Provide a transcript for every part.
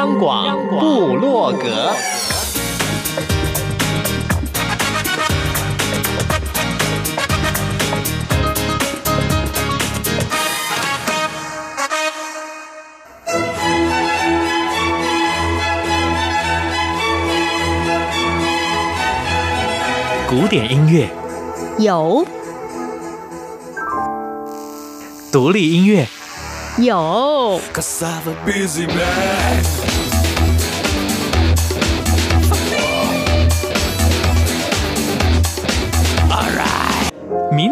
央广布洛格，古典音乐。有，独立音乐。有，民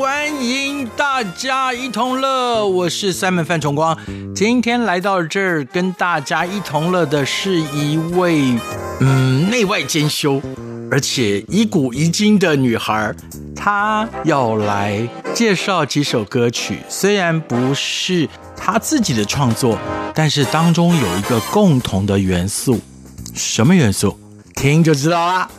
欢迎大家一同乐，我是 Simon 范崇光。今天来到这儿跟大家一同乐的是一位，嗯，内外兼修。而且一古一今的女孩，她要来介绍几首歌曲。虽然不是她自己的创作，但是当中有一个共同的元素。什么元素？听就知道啦。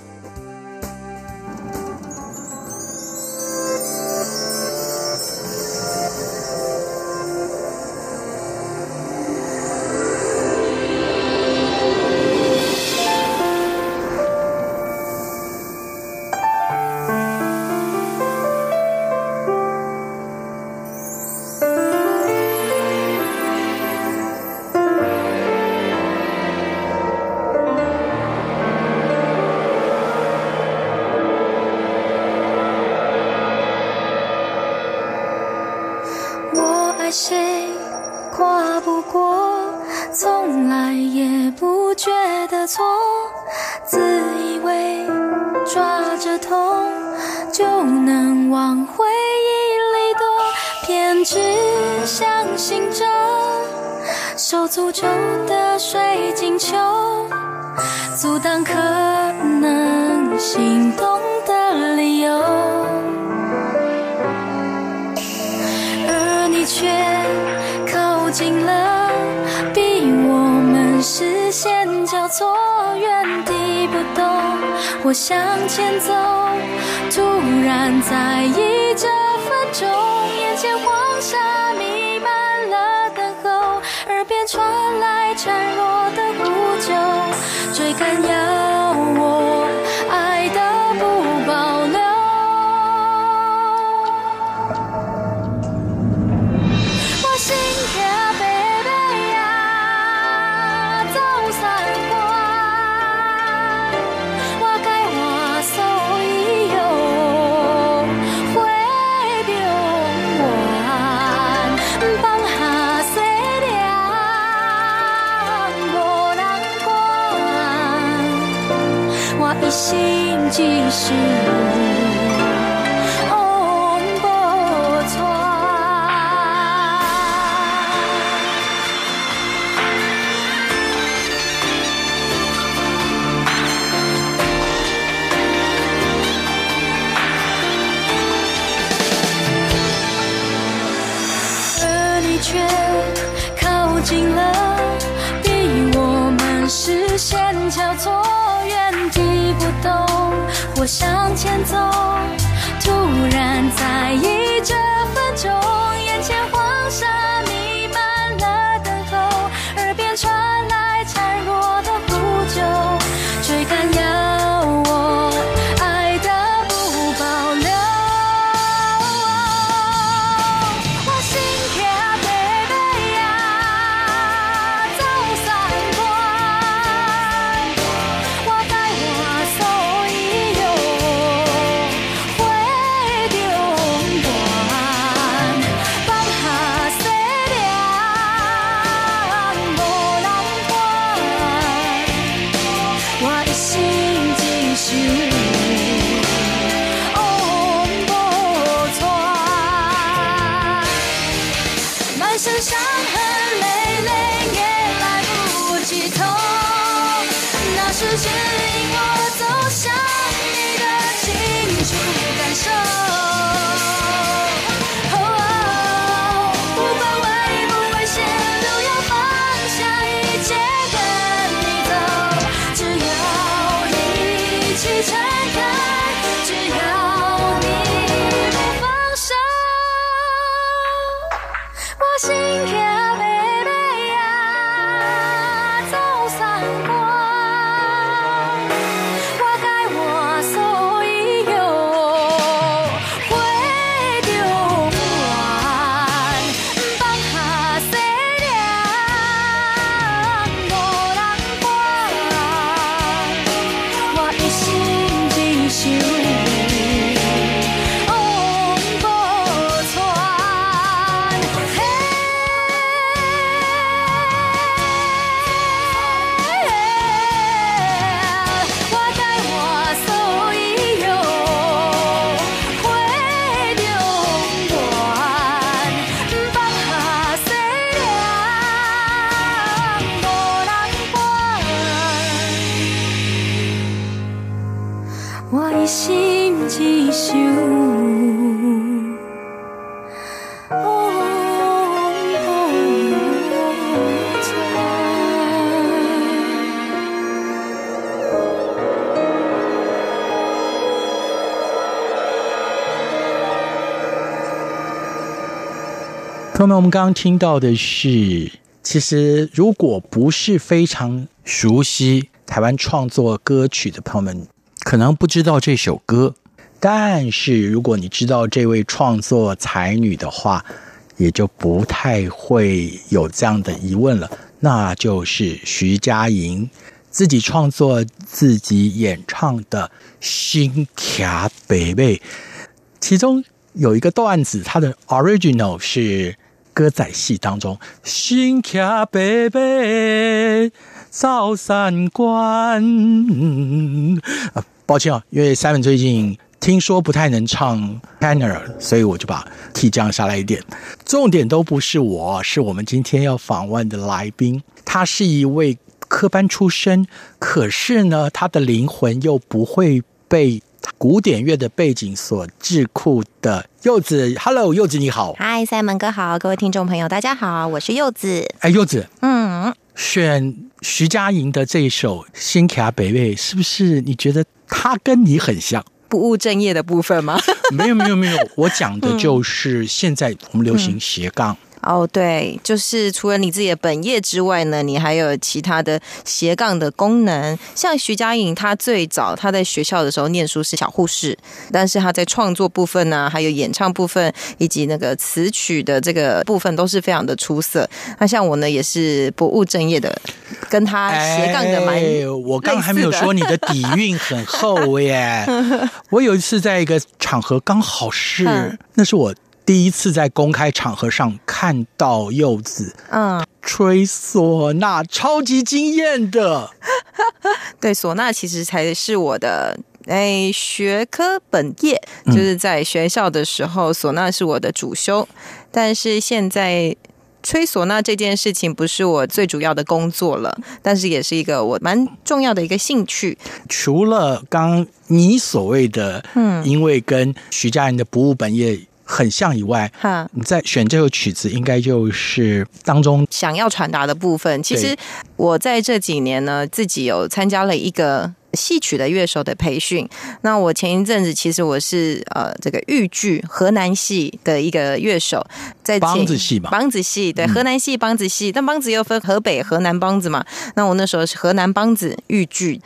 坐，原地不动。我向前走，突然在意这分钟，眼前黄沙弥漫了等候，耳边传来孱弱的呼救，追赶要即使我向前走，那么我们刚刚听到的是，其实如果不是非常熟悉台湾创作歌曲的朋友们，可能不知道这首歌。但是如果你知道这位创作才女的话，也就不太会有这样的疑问了。那就是徐佳莹自己创作、自己演唱的《新卡北北》，其中有一个段子，它的 original 是。歌仔戏当中，新卡贝贝照三关。啊，抱歉啊，因为 Simon 最近听说不太能唱 tenor，所以我就把 key 降下来一点。重点都不是我，是我们今天要访问的来宾。他是一位科班出身，可是呢，他的灵魂又不会被。古典乐的背景所智库的柚子，Hello，柚子你好，Hi，Simon 哥好，各位听众朋友大家好，我是柚子。哎，柚子，嗯，选徐佳莹的这一首《新卡北魏》，是不是你觉得他跟你很像？不务正业的部分吗？没有，没有，没有，我讲的就是现在我们流行斜杠。哦，oh, 对，就是除了你自己的本业之外呢，你还有其他的斜杠的功能。像徐佳莹，她最早她在学校的时候念书是小护士，但是她在创作部分呢、啊，还有演唱部分以及那个词曲的这个部分都是非常的出色。那像我呢，也是不务正业的，跟她斜杠的蛮、哎。我刚刚还没有说你的底蕴很厚耶。我有一次在一个场合，刚好是、嗯、那是我。第一次在公开场合上看到柚子，嗯，吹唢呐，超级惊艳的。对，唢呐其实才是我的哎学科本业，就是在学校的时候，唢呐是我的主修。但是现在吹唢呐这件事情不是我最主要的工作了，但是也是一个我蛮重要的一个兴趣。除了刚你所谓的，嗯，因为跟徐佳莹的不务本业。很像以外，哈，你在选这首曲子，应该就是当中想要传达的部分。其实我在这几年呢，自己有参加了一个戏曲的乐手的培训。那我前一阵子其实我是呃这个豫剧河南戏的一个乐手，在梆子戏嘛，梆子戏对河南戏梆子戏，但梆子又分河北、河南梆子嘛。那我那时候是河南梆子豫剧。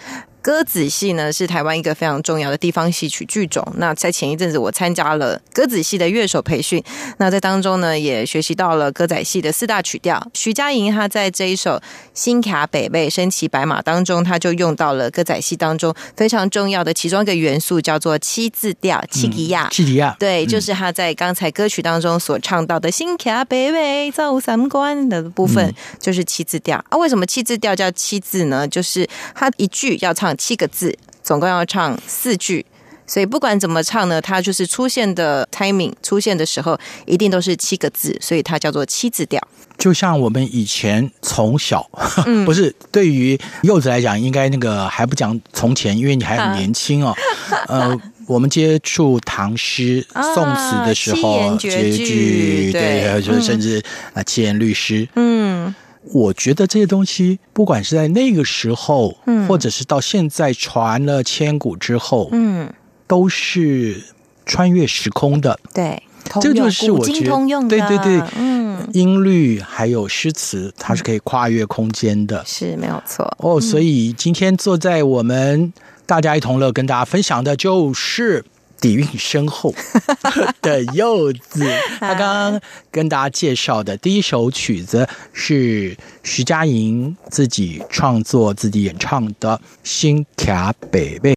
歌仔戏呢是台湾一个非常重要的地方戏曲剧种。那在前一阵子，我参加了歌仔戏的乐手培训。那在当中呢，也学习到了歌仔戏的四大曲调。徐佳莹她在这一首《新卡北北身骑白马》当中，她就用到了歌仔戏当中非常重要的其中一个元素，叫做七字调。七吉亚，七吉亚，对，就是她在刚才歌曲当中所唱到的“新卡北北走三关”的部分，就是七字调啊。为什么七字调叫七字呢？就是它一句要唱。七个字，总共要唱四句，所以不管怎么唱呢，它就是出现的 timing 出现的时候，一定都是七个字，所以它叫做七字调。就像我们以前从小，不是对于柚子来讲，应该那个还不讲从前，因为你还很年轻哦。呃，我们接触唐诗、宋词的时候，绝句，对，就是甚至啊七言律诗。嗯，我觉得这些东西，不管是在那个时候，嗯，或者是到现在传了千古之后，嗯，都是穿越时空的。对。这就是我觉得，对对对，嗯，音律还有诗词，它是可以跨越空间的，是没有错哦。所以今天坐在我们大家一同乐跟大家分享的就是底蕴深厚 的柚子。他刚刚跟大家介绍的第一首曲子是徐佳莹自己创作、自己演唱的《新卡北北》。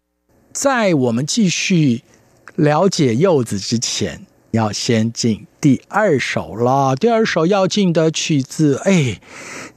在我们继续了解柚子之前。要先进第二首了。第二首要进的曲子，哎，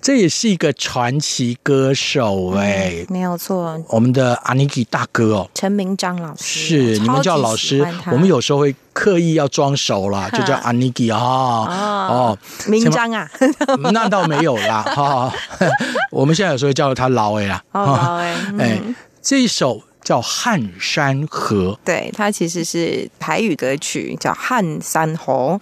这也是一个传奇歌手哎，没有错，我们的阿尼基大哥哦，陈明章老师是你们叫老师，我们有时候会刻意要装熟啦，就叫阿尼基啊哦，明章啊，那倒没有啦哈，我们现在有时候叫他老哎啦，老哎，哎，这一首。叫《汉山河》，对，它其实是台语歌曲，叫《汉山河》。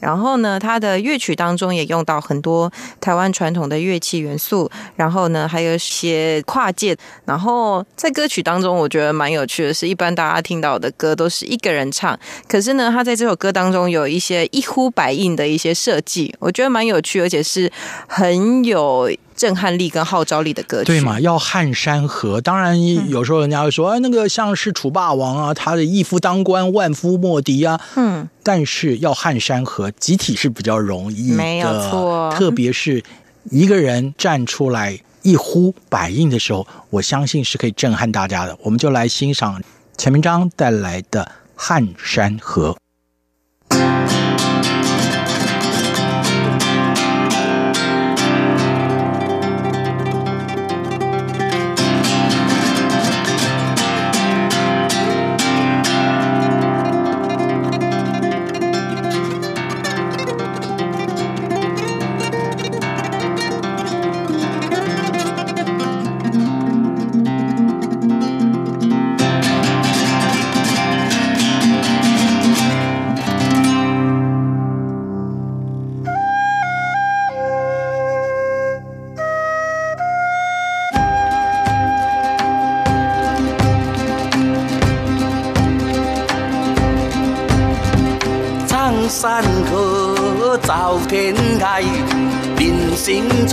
然后呢，它的乐曲当中也用到很多台湾传统的乐器元素，然后呢，还有一些跨界。然后在歌曲当中，我觉得蛮有趣的是，一般大家听到的歌都是一个人唱，可是呢，他在这首歌当中有一些一呼百应的一些设计，我觉得蛮有趣，而且是很有。震撼力跟号召力的歌曲，对嘛？要撼山河，当然有时候人家会说，哎，那个像是楚霸王啊，他的一夫当关，万夫莫敌啊。嗯，但是要撼山河，集体是比较容易的，没有错。特别是一个人站出来一呼百应的时候，我相信是可以震撼大家的。我们就来欣赏钱明章带来的《撼山河》。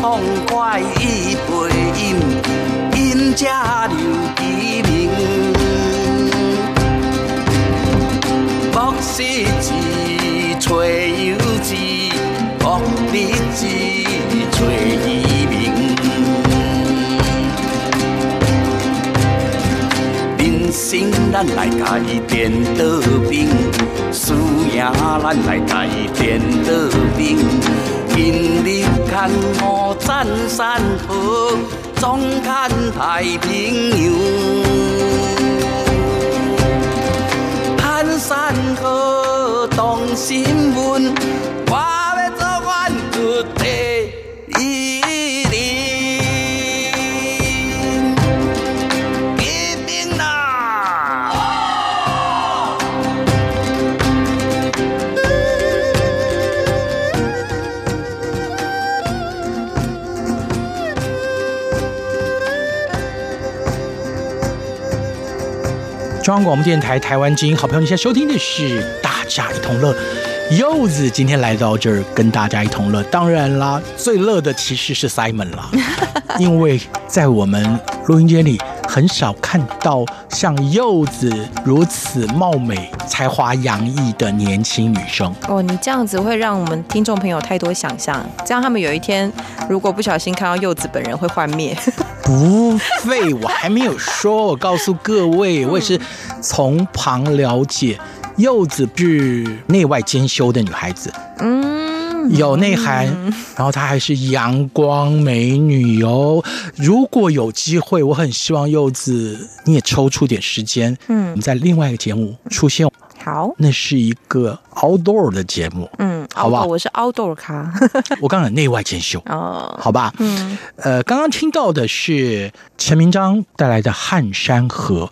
畅快一杯饮，饮者留其名。莫失志，找友志，莫立志，找伊名。人生咱来改变德行。输赢咱来改变德行，今日看我战山河，壮看太平洋。看山河动心魂，中央广播电台台湾之音，好朋友，你现在收听的是《大家一同乐》。柚子今天来到这儿跟大家一同乐，当然啦，最乐的其实是 Simon 啦，因为在我们录音间里很少看到像柚子如此貌美、才华洋溢的年轻女生。哦，你这样子会让我们听众朋友太多想象，这样他们有一天如果不小心看到柚子本人会幻灭。不废，我还没有说。我告诉各位，我也是从旁了解，柚子是内外兼修的女孩子。嗯，嗯，有内涵，然后她还是阳光美女哦。如果有机会，我很希望柚子你也抽出点时间，嗯，我们在另外一个节目出现。好，那是一个 outdoor 的节目，嗯，好吧，我是 outdoor 咖，我刚刚内外兼修哦，好吧，嗯，呃，刚刚听到的是陈明章带来的《汉山河》，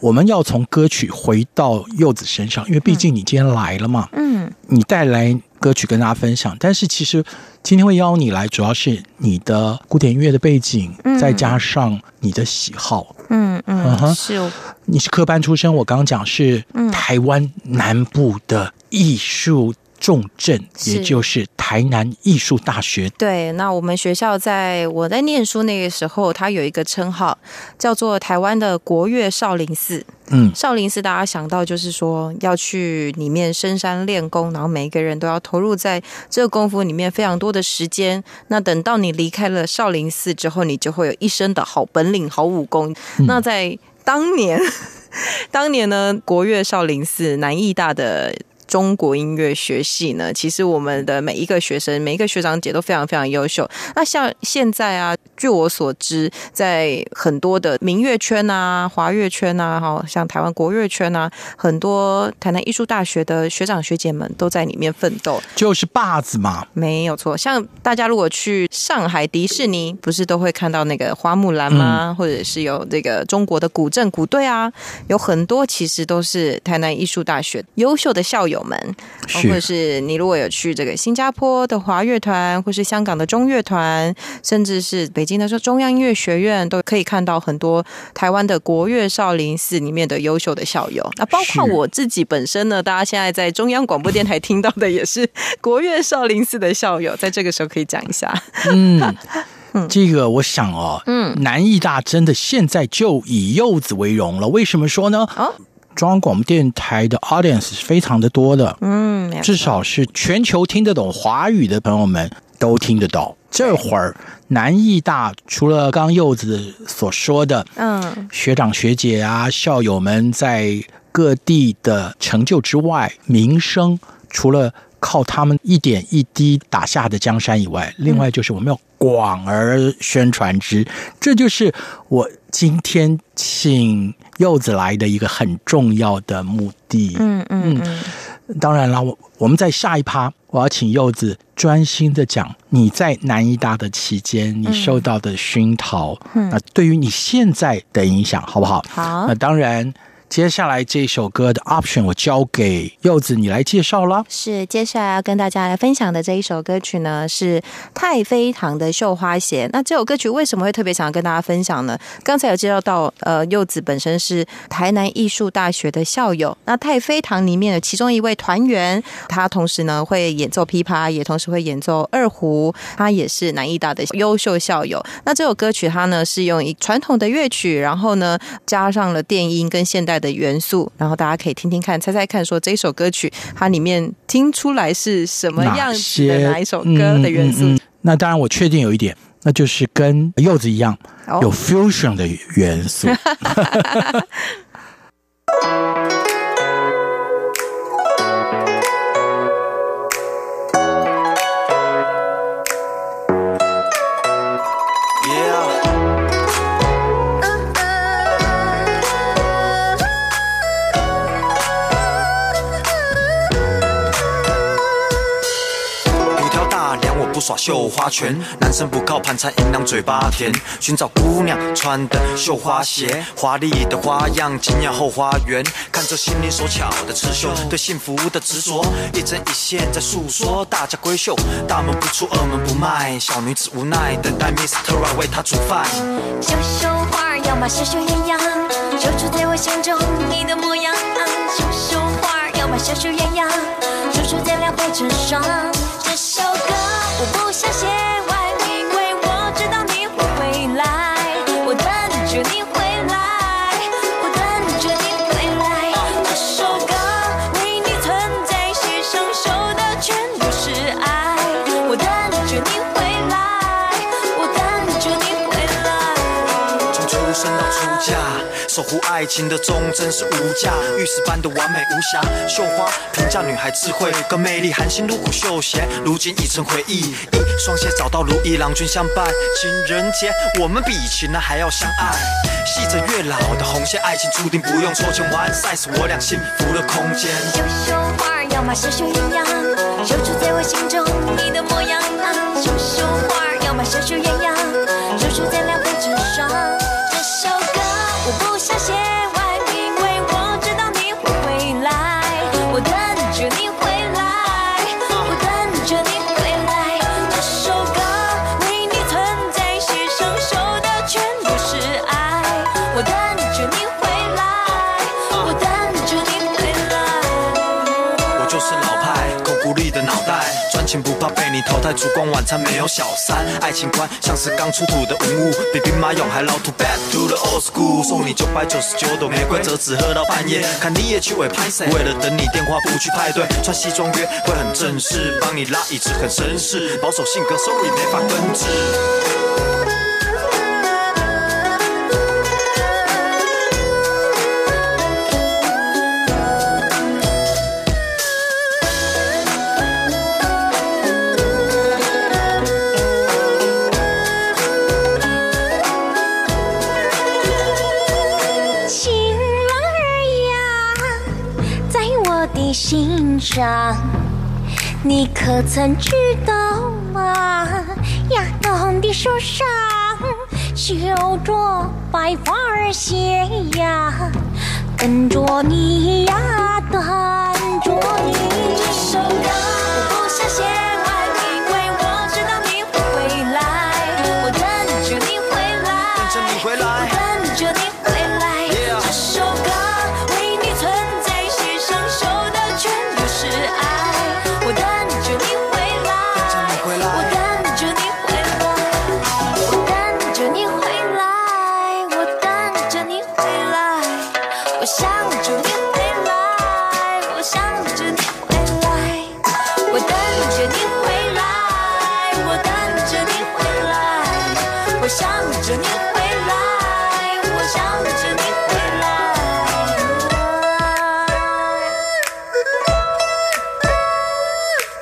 我们要从歌曲回到柚子身上，因为毕竟你今天来了嘛，嗯，你带来歌曲跟大家分享，但是其实今天会邀你来，主要是你的古典音乐的背景，嗯、再加上你的喜好，嗯嗯，嗯哼。是。你是科班出身，我刚刚讲是台湾南部的艺术重镇，也就是台南艺术大学。对，那我们学校在我在念书那个时候，它有一个称号叫做台湾的国乐少林寺。嗯，少林寺大家想到就是说要去里面深山练功，然后每一个人都要投入在这个功夫里面非常多的时间。那等到你离开了少林寺之后，你就会有一身的好本领、好武功。嗯、那在当年，当年呢，国乐少林寺南艺大的。中国音乐学系呢，其实我们的每一个学生、每一个学长姐都非常非常优秀。那像现在啊，据我所知，在很多的民乐圈啊、华乐圈啊，哈，像台湾国乐圈啊，很多台南艺术大学的学长学姐们都在里面奋斗，就是霸子嘛，没有错。像大家如果去上海迪士尼，不是都会看到那个花木兰吗？嗯、或者是有这个中国的古镇、古队啊，有很多其实都是台南艺术大学优秀的校友。友们，或者是你如果有去这个新加坡的华乐团，或是香港的中乐团，甚至是北京的说中央音乐学院，都可以看到很多台湾的国乐少林寺里面的优秀的校友。那包括我自己本身呢，大家现在在中央广播电台听到的也是国乐少林寺的校友，在这个时候可以讲一下。嗯，这个我想哦，嗯，南艺大真的现在就以柚子为荣了。为什么说呢？哦。中央广播电台的 audience 是非常的多的，嗯，至少是全球听得懂华语的朋友们都听得到。这会儿南艺大除了刚柚子所说的，嗯，学长学姐啊，校友们在各地的成就之外，名声除了靠他们一点一滴打下的江山以外，另外就是我们要广而宣传之，嗯、这就是我今天请柚子来的一个很重要的目的。嗯嗯嗯，当然了，我我们在下一趴，我要请柚子专心的讲你在南医大的期间你受到的熏陶，嗯，那对于你现在的影响，好不好？好，那当然。接下来这首歌的 option 我交给柚子，你来介绍了。是，接下来要跟大家来分享的这一首歌曲呢，是太妃糖的《绣花鞋》。那这首歌曲为什么会特别想要跟大家分享呢？刚才有介绍到，呃，柚子本身是台南艺术大学的校友。那太妃糖里面的其中一位团员，他同时呢会演奏琵琶，也同时会演奏二胡，他也是南艺大的优秀校友。那这首歌曲它呢是用一传统的乐曲，然后呢加上了电音跟现代。的元素，然后大家可以听听看，猜猜看，说这首歌曲它里面听出来是什么样子的哪一首歌的元素？嗯嗯嗯、那当然，我确定有一点，那就是跟柚子一样，哦、有 fusion 的元素。耍绣花拳，男生不靠盘缠银两嘴巴甜，寻找姑娘穿的绣花鞋，华丽的花样惊艳后花园，看着心灵手巧的刺绣，对幸福的执着，一针一线在诉说，大家闺秀，大门不出二门不迈，小女子无奈等待 Mr. Right 为她煮饭。绣绣花儿要把绣绣鸳鸯，绣出在我心中你的模样。绣绣花儿要把绣绣鸳鸯，绣出在两灰成双。这首歌。我不想写守护爱情的忠贞是无价，玉石般的完美无瑕。绣花评价女孩智慧跟魅力，含辛茹苦绣鞋，如今已成回忆。一双鞋找到如意，郎君相伴，情人节我们比情人还要相爱。系着月老的红线，爱情注定不用抽签完赛，是我俩幸福的空间。绣绣花儿要嘛绣绣鸳鸯，绣出在我心中你的模样。绣绣花儿要嘛绣绣鸳鸯，你淘汰。烛光晚餐没有小三，爱情观像是刚出土的文物，比兵马俑还老土。Back to the old school，送你九百九十九朵玫瑰，折纸喝到半夜，看你也去尾拍谁？为了等你电话不去派对，穿西装约会很正式，帮你拉椅子很绅士，保守性格 sorry 没法根治。心上，你可曾知道吗？呀，冬的手上绣着白花儿鞋呀，等着你呀，等着你。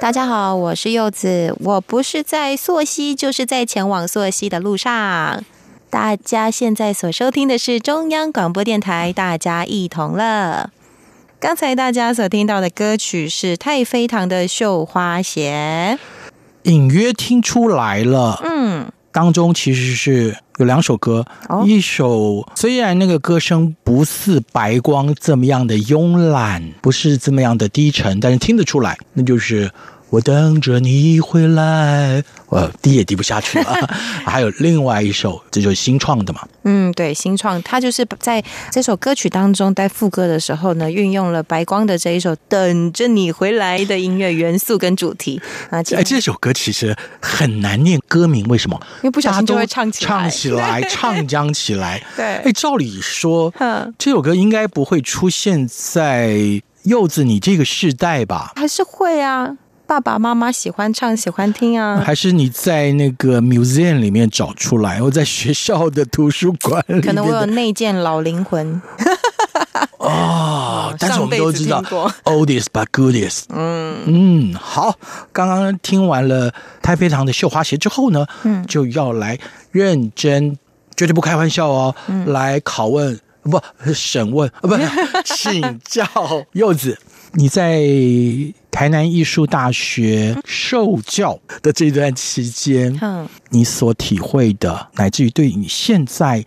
大家好，我是柚子，我不是在溯溪，就是在前往溯溪的路上。大家现在所收听的是中央广播电台，大家一同乐。刚才大家所听到的歌曲是太妃糖的《绣花鞋隐约听出来了》。嗯，当中其实是有两首歌，哦一首虽然那个歌声不似白光这么样的慵懒，不是这么样的低沉，但是听得出来，那就是我等着你回来，我低也低不下去了。还有另外一首，这就是新创的嘛，嗯，对，新创，它就是在这首歌曲当中，在副歌的时候呢，运用了白光的这一首《等着你回来》的音乐元素跟主题啊。今哎，天这首歌其实很难念歌名，为什么？因为不小心就会唱起来唱起来，唱将起来。对哎，照理说哼，这首歌应该不会出现在柚子你这个世代吧？还是会啊，爸爸妈妈喜欢唱，喜欢听啊。还是你在那个 museum 里面找出来，或在学校的图书馆里？可能我有内建老灵魂。哦，但是我们都知道 oldest but goodest。嗯嗯，好，刚刚听完了太妃糖的绣花鞋之后呢，嗯，就要来认真，绝对不开玩笑哦，来拷问不审问啊，不 请教柚子，你在台南艺术大学受教的这段期间，嗯，你所体会的，乃至于对你现在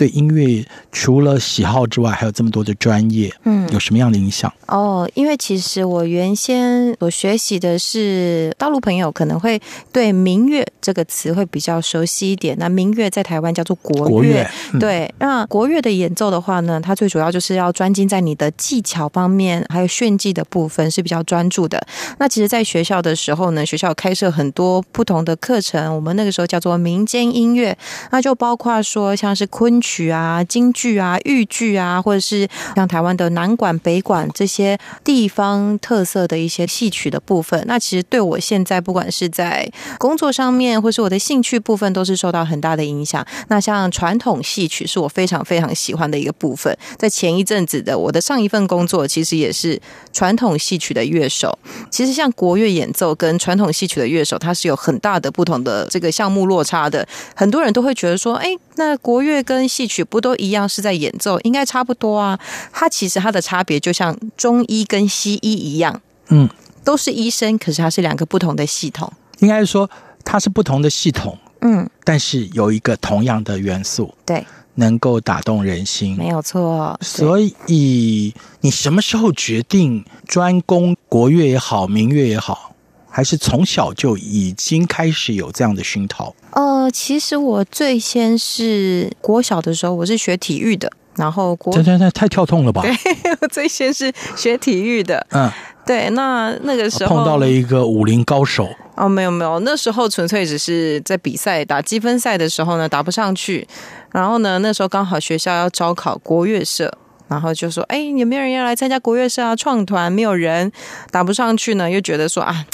对音乐除了喜好之外，还有这么多的专业，嗯，有什么样的影响？哦，因为其实我原先我学习的是大陆朋友可能会对民乐这个词会比较熟悉一点。那民乐在台湾叫做国乐，国乐嗯对。那国乐的演奏的话呢，它最主要就是要专精在你的技巧方面，还有炫技的部分是比较专注的。那其实，在学校的时候呢，学校开设很多不同的课程，我们那个时候叫做民间音乐，那就包括说像是昆曲。曲啊、京剧啊、豫剧啊，或者是像台湾的南管、北管这些地方特色的一些戏曲的部分。那其实对我现在不管是在工作上面，或是我的兴趣部分，都是受到很大的影响。那像传统戏曲是我非常非常喜欢的一个部分。在前一阵子的我的上一份工作，其实也是传统戏曲的乐手。其实像国乐演奏跟传统戏曲的乐手，它是有很大的不同的这个项目落差的。很多人都会觉得说，哎，那国乐跟戏曲不都一样是在演奏，应该差不多啊？它其实它的差别就像中医跟西医一样，嗯，都是医生，可是它是两个不同的系统。应该是说它是不同的系统，嗯，但是有一个同样的元素，对，能够打动人心，没有错。所以你什么时候决定专攻国乐也好，民乐也好？还是从小就已经开始有这样的熏陶？呃，其实我最先是国小的时候，我是学体育的，然后国对对对，太跳痛了吧？对，我最先是学体育的，嗯，对，那那个时候碰到了一个武林高手哦，没有没有，那时候纯粹只是在比赛打积分赛的时候呢，打不上去，然后呢，那时候刚好学校要招考国乐社。然后就说：“哎，有没有人要来参加国乐社啊？创团没有人，打不上去呢，又觉得说啊，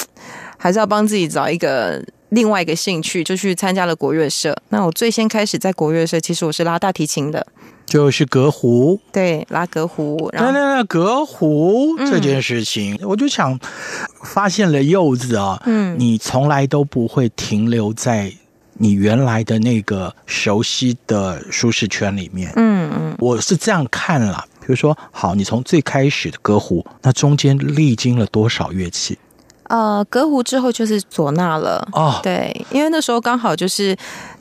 还是要帮自己找一个另外一个兴趣，就去参加了国乐社。那我最先开始在国乐社，其实我是拉大提琴的，就是隔胡，对，拉隔胡。那那那隔胡这件事情，嗯、我就想发现了柚子啊，嗯，你从来都不会停留在。”你原来的那个熟悉的舒适圈里面，嗯嗯，我是这样看了。比如说，好，你从最开始的歌胡，那中间历经了多少乐器？呃，隔湖之后就是唢呐了。哦，对，因为那时候刚好就是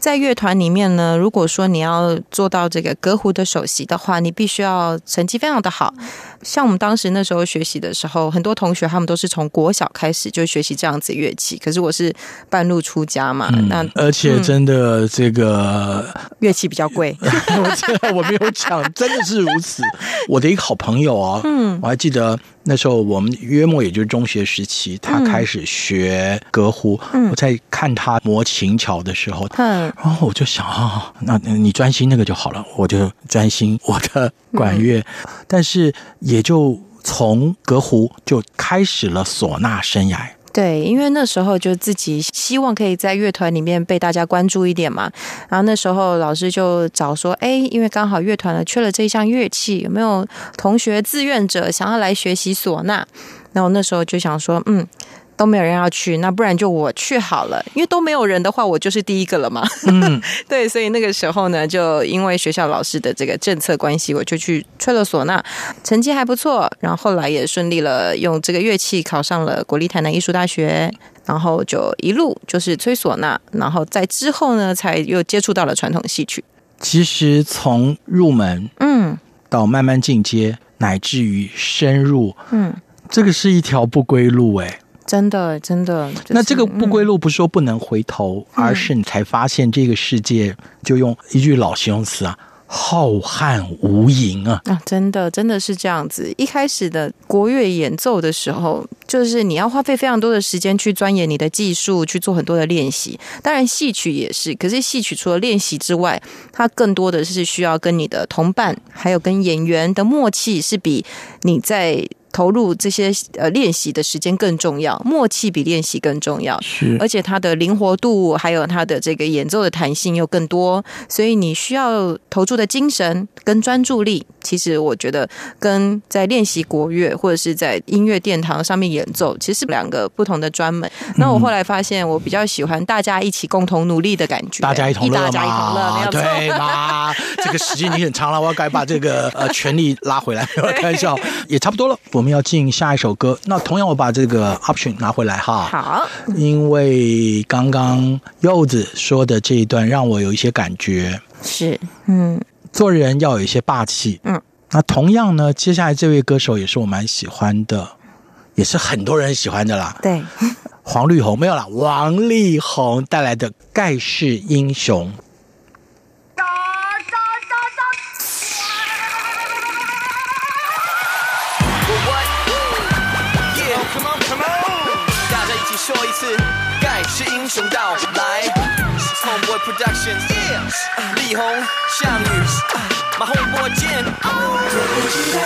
在乐团里面呢。如果说你要做到这个歌胡的首席的话，你必须要成绩非常的好。像我们当时那时候学习的时候，很多同学他们都是从国小开始就学习这样子乐器。可是我是半路出家嘛，嗯、那而且真的这个、嗯、乐器比较贵。我没有讲，真的是如此。我的一个好朋友啊，嗯，我还记得那时候我们约莫也就是中学时期，他开始学歌胡。嗯、我在看他磨琴桥的时候，嗯，然后我就想啊，那你专心那个就好了，我就专心我的管乐。嗯、但是也。就从革胡就开始了唢呐生涯。对，因为那时候就自己希望可以在乐团里面被大家关注一点嘛。然后那时候老师就找说，哎，因为刚好乐团呢缺了这一项乐器，有没有同学志愿者想要来学习唢呐？那我那时候就想说，嗯。都没有人要去，那不然就我去好了。因为都没有人的话，我就是第一个了嘛。嗯，对，所以那个时候呢，就因为学校老师的这个政策关系，我就去吹了唢呐，成绩还不错。然后后来也顺利了，用这个乐器考上了国立台南艺术大学，然后就一路就是吹唢呐。然后在之后呢，才又接触到了传统戏曲。其实从入门，嗯，到慢慢进阶，乃至于深入，嗯，这个是一条不归路，哎。真的，真的。就是、那这个不归路不是说不能回头，嗯、而是你才发现这个世界，就用一句老形容词啊，浩瀚无垠啊！啊，真的，真的是这样子。一开始的国乐演奏的时候，就是你要花费非常多的时间去钻研你的技术，去做很多的练习。当然，戏曲也是。可是戏曲除了练习之外，它更多的是需要跟你的同伴，还有跟演员的默契，是比你在。投入这些呃练习的时间更重要，默契比练习更重要。是，而且它的灵活度还有它的这个演奏的弹性又更多，所以你需要投注的精神跟专注力，其实我觉得跟在练习国乐或者是在音乐殿堂上面演奏，其实是两个不同的专门。嗯、那我后来发现，我比较喜欢大家一起共同努力的感觉，大家一同乐嘛，对嘛？这个时间你很长了，我要该把这个呃权力拉回来，开玩笑，也差不多了。我们要进下一首歌，那同样我把这个 option 拿回来哈。好，因为刚刚柚子说的这一段让我有一些感觉。是，嗯，做人要有一些霸气。嗯，那同样呢，接下来这位歌手也是我蛮喜欢的，也是很多人喜欢的啦。对，黄绿红没有啦，王力宏带来的盖世英雄。说一次，盖世英雄到来。Boy Production，力宏、项羽，马红波剑。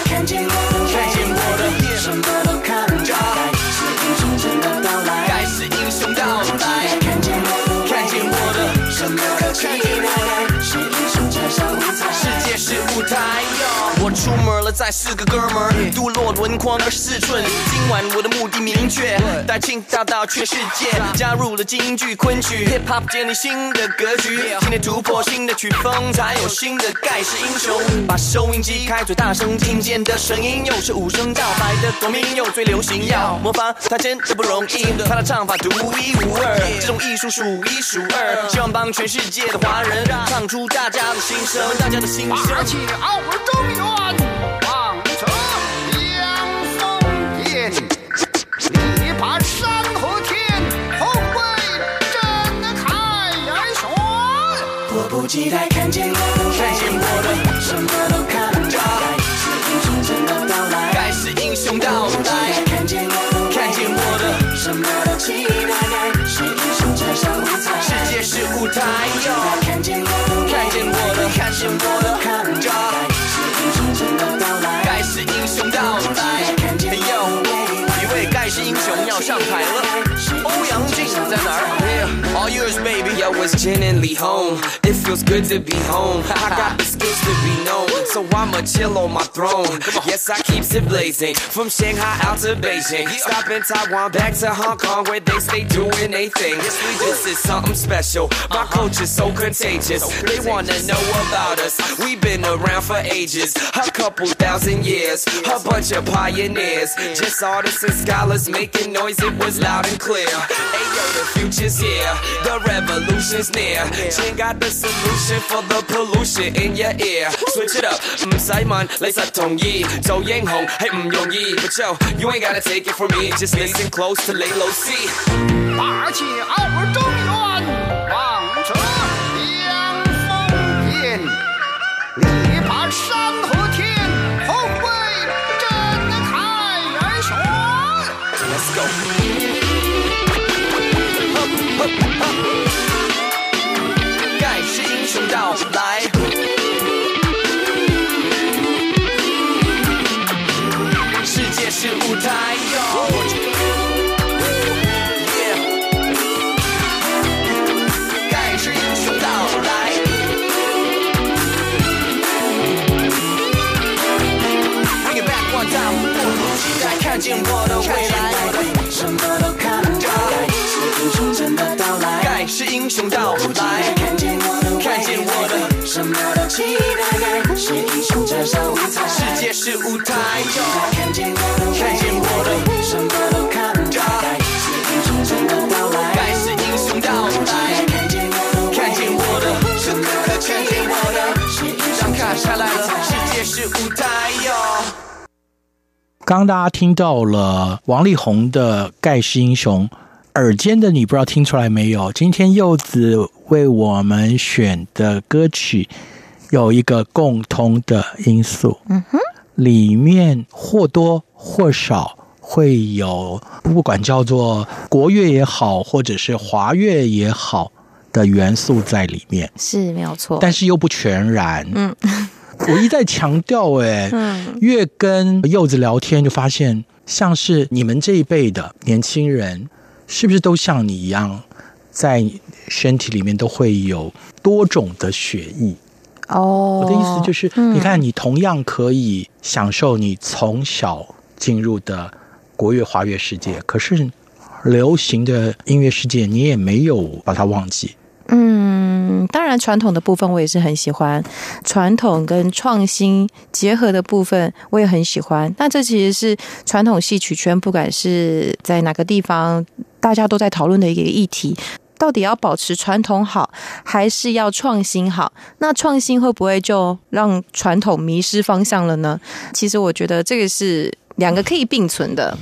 看见我的，什么都看不着。出门了，载四个哥们儿，镀落轮廓二十寸。今晚我的目的明确，带青岛到全世界，加入了京剧昆曲，Hip Hop 建立新的格局。今天突破新的曲风，才有新的盖世英雄。把收音机开最大声，听见的声音又是五声道，白的国民又最流行，要模仿他真的不容易，他的唱法独一无二，这种艺术数一数二。希望帮全世界的华人唱出大家的心声，大家的心声。而且奥尔中原，望迫不及待看见我的，看见我的，什么都看不着。盖世英雄真的到来，盖世英雄到来。看见我的，看见我的，什么都期待。盖世英雄站上舞台，世界是舞台哟。看见我的，看见我的，看见我的，看不着。盖世英雄真的到来，盖世英雄到来。哎呦，一位盖世英雄要上台了，欧阳靖在哪儿？All yours, Yo, Jen and Lee home. It feels good to be home. I got the skills to be known, so I'ma chill on my throne. Yes, I keep it blazing from Shanghai out to Beijing. Stop in Taiwan, back to Hong Kong, where they stay doing their thing. This is something special. My culture's so contagious. They wanna know about us. We've been around for ages, a couple thousand years. A bunch of pioneers, just artists and scholars making noise. It was loud and clear. Ayo, the future's here. The revolution's near. Chin got the solution for the pollution in your ear. Switch it up, 唔使问，你实同意。做英雄系唔容易，But yo, you ain't gotta take it from me. Just listen close to lay low see. 而且奥尔中原，望着阳奉殿，力拔山河天，宏伟震开玄。 Let's go. 盖世英 雄到来，世界是舞台。盖世英雄到来，Bring it back one time，迫不及待看见我的未来，什么都看不着。盖世英雄的到来，盖世英雄到来，期待。盖世英雄站上舞台，世界是舞台哟。看见我的，看见我的，什么都看不着。盖世英雄真的到来，盖世英雄到来，看见我的，看见我的，什么都看见我的，是英雄卡下来了，世界是舞台哟。刚刚大家听到了王力宏的《盖世英雄》，耳尖的你不知道听出来没有？今天柚子为我们选的歌曲有一个共通的因素，嗯哼，里面或多或少会有不管叫做国乐也好，或者是华乐也好的元素在里面，是没有错，但是又不全然，嗯。我一再强调，哎，越跟柚子聊天，就发现像是你们这一辈的年轻人，是不是都像你一样，在身体里面都会有多种的血液？哦，我的意思就是，你看，你同样可以享受你从小进入的国乐、华乐世界，可是流行的音乐世界，你也没有把它忘记。嗯，当然，传统的部分我也是很喜欢，传统跟创新结合的部分我也很喜欢。那这其实是传统戏曲圈，不管是在哪个地方，大家都在讨论的一个议题：到底要保持传统好，还是要创新好？那创新会不会就让传统迷失方向了呢？其实我觉得这个是两个可以并存的，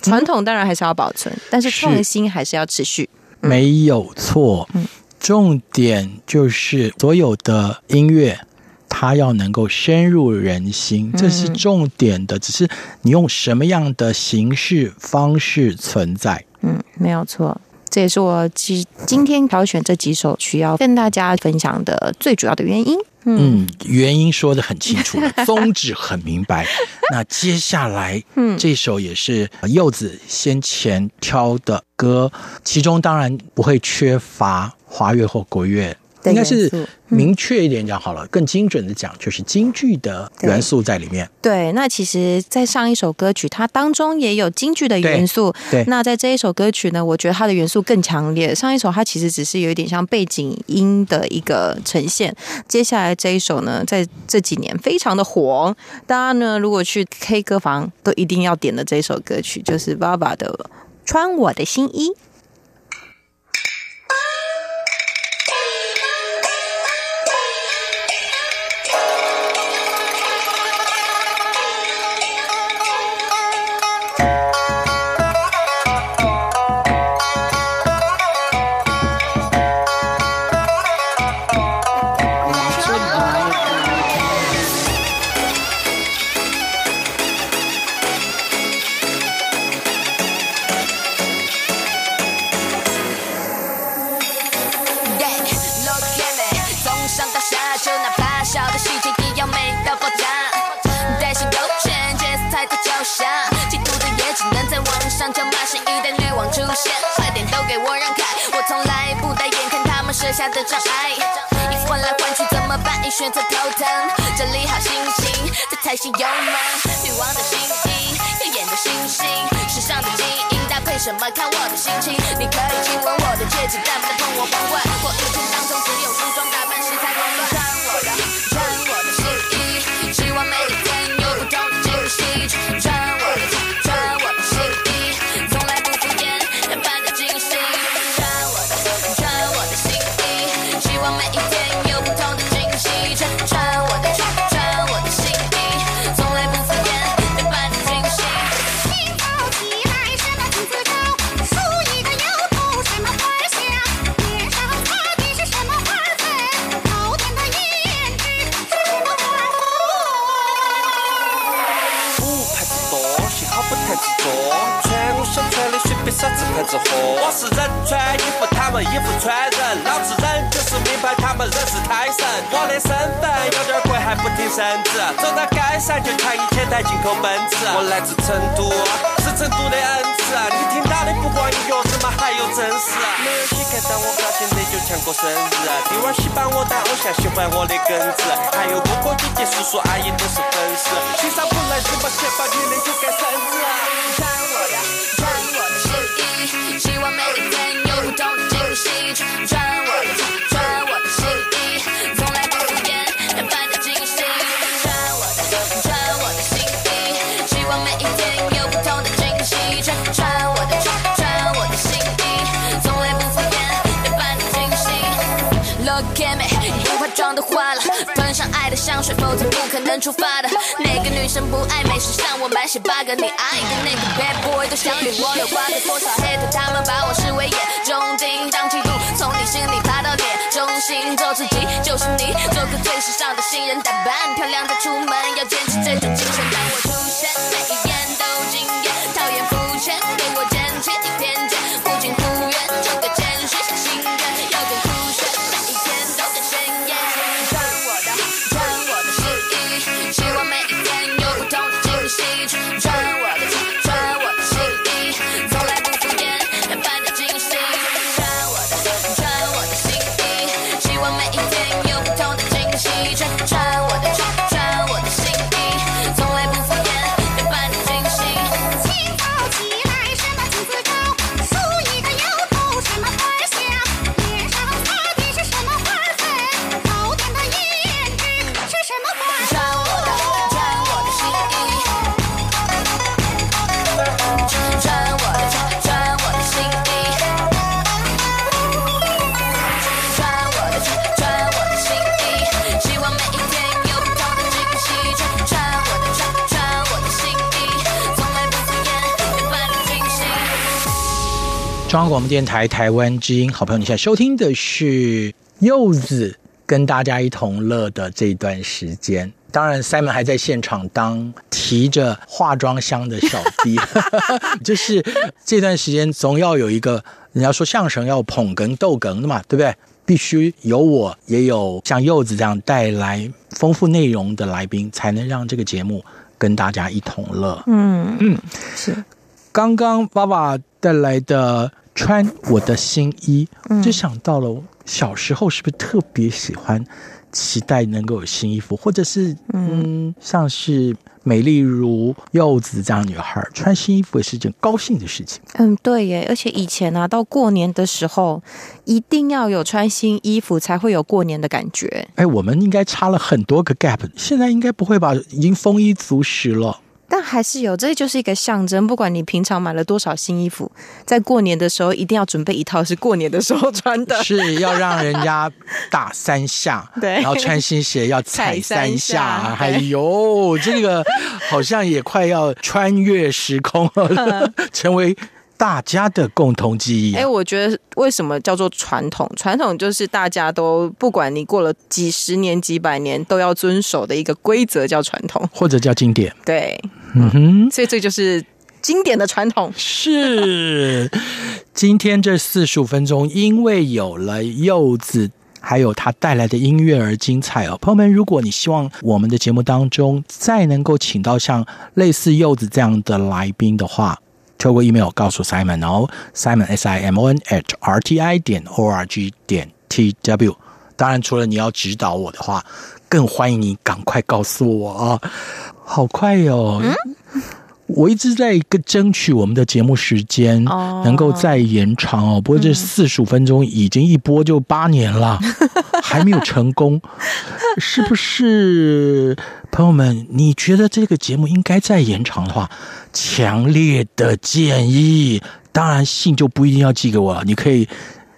传统当然还是要保存，但是创新还是要持续。嗯、没有错。嗯。重点就是所有的音乐，它要能够深入人心，这是重点的。只是你用什么样的形式方式存在，嗯，没有错。这也是我今今天挑选这几首曲要跟大家分享的最主要的原因。嗯，原因说的很清楚，宗旨很明白。那接下来，嗯，这首也是柚子先前挑的歌，其中当然不会缺乏华乐或国乐。应该是明确一点讲好了，嗯、更精准的讲，就是京剧的元素在里面。对，那其实，在上一首歌曲，它当中也有京剧的元素。对，对，那在这一首歌曲呢，我觉得它的元素更强烈。上一首它其实只是有一点像背景音的一个呈现。接下来这一首呢，在这几年非常的火，大家呢如果去 K 歌房都一定要点的这一首歌曲，就是爸爸的《穿我的新衣》。是人穿衣服，他们衣服穿人。老子人就是名牌，他们人是胎神。我的身份有点贵，还不听圣旨。走到街上就抢一千台进口奔驰。我来自成都，是成都的恩赐。你听到的不光有乐子嘛，还有真实。没有谁看到我高兴的就抢过生日。弟娃儿喜欢我当偶像，喜欢我的耿直。还有哥哥姐姐叔叔阿姨都是粉丝。欣赏不来什么钱包，你的就该生日。希转，我的，穿我的香水，否则不可能出发的。哪个女生不爱美？时尚我满血 bug，你爱的那个 bad boy 都想与我有瓜葛，多少 hater 他们把我视为眼中钉，当嫉妒从你心里爬到脸中心，做自己就是你，做个最时尚的新人，打扮漂亮再出门，要坚持这种精神。当我广播电台台湾之音，好朋友，你现在收听的是柚子跟大家一同乐的这段时间。当然，Simon 还在现场当提着化妆箱的小弟，就是这段时间总要有一个人家说相声要捧哏逗哏的嘛，对不对？必须有我，也有像柚子这样带来丰富内容的来宾，才能让这个节目跟大家一同乐。嗯嗯，是。刚刚爸爸带来的穿我的新衣，就想到了小时候是不是特别喜欢期待能够有新衣服，或者是嗯，像是美丽如柚子这样女孩穿新衣服也是一件高兴的事情。嗯，对耶，而且以前啊，到过年的时候一定要有穿新衣服才会有过年的感觉。哎，我们应该差了很多个 gap，现在应该不会吧？已经丰衣足食了。但还是有，这就是一个象征。不管你平常买了多少新衣服，在过年的时候一定要准备一套是过年的时候穿的，是要让人家打三下，对，然后穿新鞋要 踩三下。哎呦，这个好像也快要穿越时空了，成为大家的共同记忆。哎，我觉得为什么叫做传统？传统就是大家都不管你过了几十年、几百年，都要遵守的一个规则，叫传统，或者叫经典。对。嗯哼，所以这就是经典的传统。是，今天这四十五分钟，因为有了柚子，还有他带来的音乐而精彩哦。朋友们，如果你希望我们的节目当中再能够请到像类似柚子这样的来宾的话，透过 email 告诉 Simon 哦，Simon S I M O N at R T I 点 O R G 点 T W。当然，除了你要指导我的话，更欢迎你赶快告诉我啊。好快哟、哦！嗯，我一直在一个争取我们的节目时间能够再延长哦。不过这四十五分钟已经一播就八年了，还没有成功，是不是？朋友们，你觉得这个节目应该再延长的话，强烈的建议。当然，信就不一定要寄给我，你可以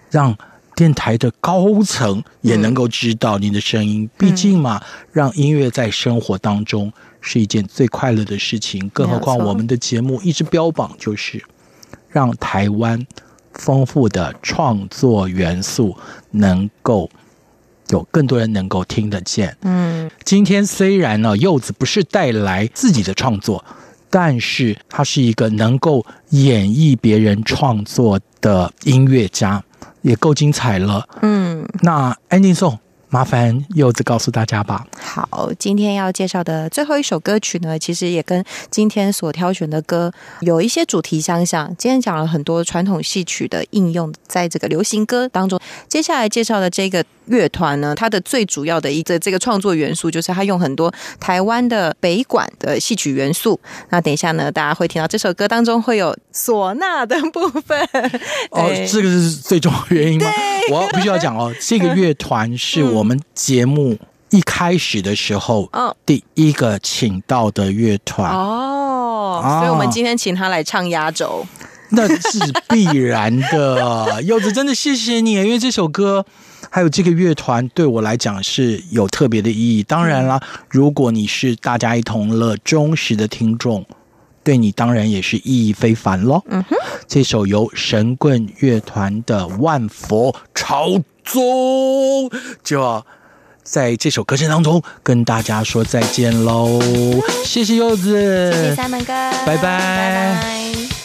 让电台的高层也能够知道你的声音。毕竟嘛，让音乐在生活当中。是一件最快乐的事情，更何况我们的节目一直标榜就是让台湾丰富的创作元素能够有更多人能够听得见。嗯，今天虽然呢，柚子不是带来自己的创作，但是他是一个能够演绎别人创作的音乐家，也够精彩了。嗯，那 ending song。麻烦柚子告诉大家吧。好，今天要介绍的最后一首歌曲呢，其实也跟今天所挑选的歌有一些主题相像。今天讲了很多传统戏曲的应用，在这个流行歌当中。接下来介绍的这个乐团呢，它的最主要的一个这个创作元素，就是它用很多台湾的北管的戏曲元素。那等一下呢，大家会听到这首歌当中会有唢呐的部分。哦，这个是最重要的原因吗？我要必须要讲哦，这个乐团是我。我们节目一开始的时候，嗯，第一个请到的乐团哦，所以我们今天请他来唱压轴，那是必然的。柚子真的谢谢你，因为这首歌还有这个乐团对我来讲是有特别的意义。当然啦，如果你是大家一同乐忠实的听众，对你当然也是意义非凡喽。嗯哼，这首由神棍乐团的《万佛朝宗》就要在这首歌声当中跟大家说再见喽！谢谢柚子，谢谢三门哥，拜拜。拜拜。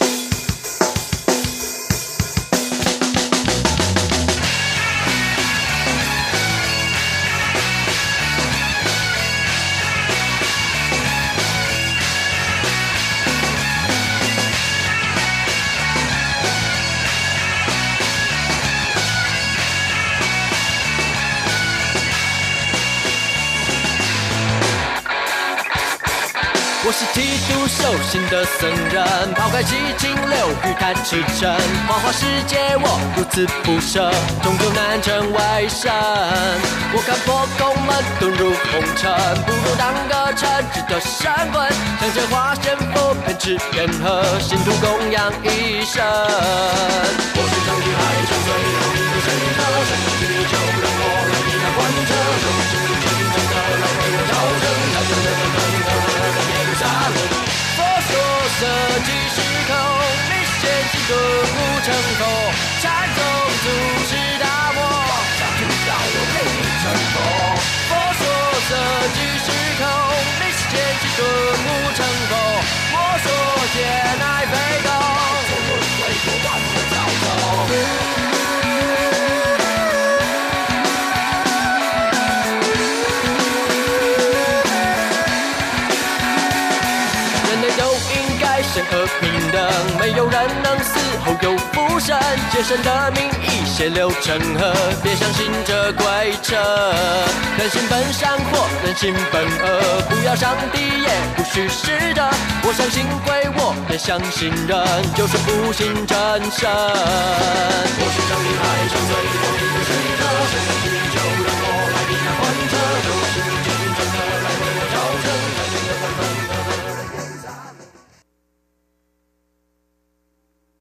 的僧人，抛开七情六欲贪驰骋，花花世界我如此不舍，终究难成为神。我看破空门遁入红尘，不如当个称职的神棍，向着花仙佛偏执偏和，信徒供养一生。我是长天海沉醉了一个神者，神之就让我来替他观者，有志虔诚的来为我招生，他真的很色即是空你是剑即是恶成空禅宗祖师大漠。想去打破我擒的沉重佛说这即是空你是剑即是成空我说别难为狗不过是白说万物生的名义血流成河，别相信这鬼扯。人心本善或人心本恶，不要上帝也不许试着。我相信鬼，我也相信人，就是不信真神。我是上帝，还成罪，我的罪者。我相信你，就让我来抵抗患者。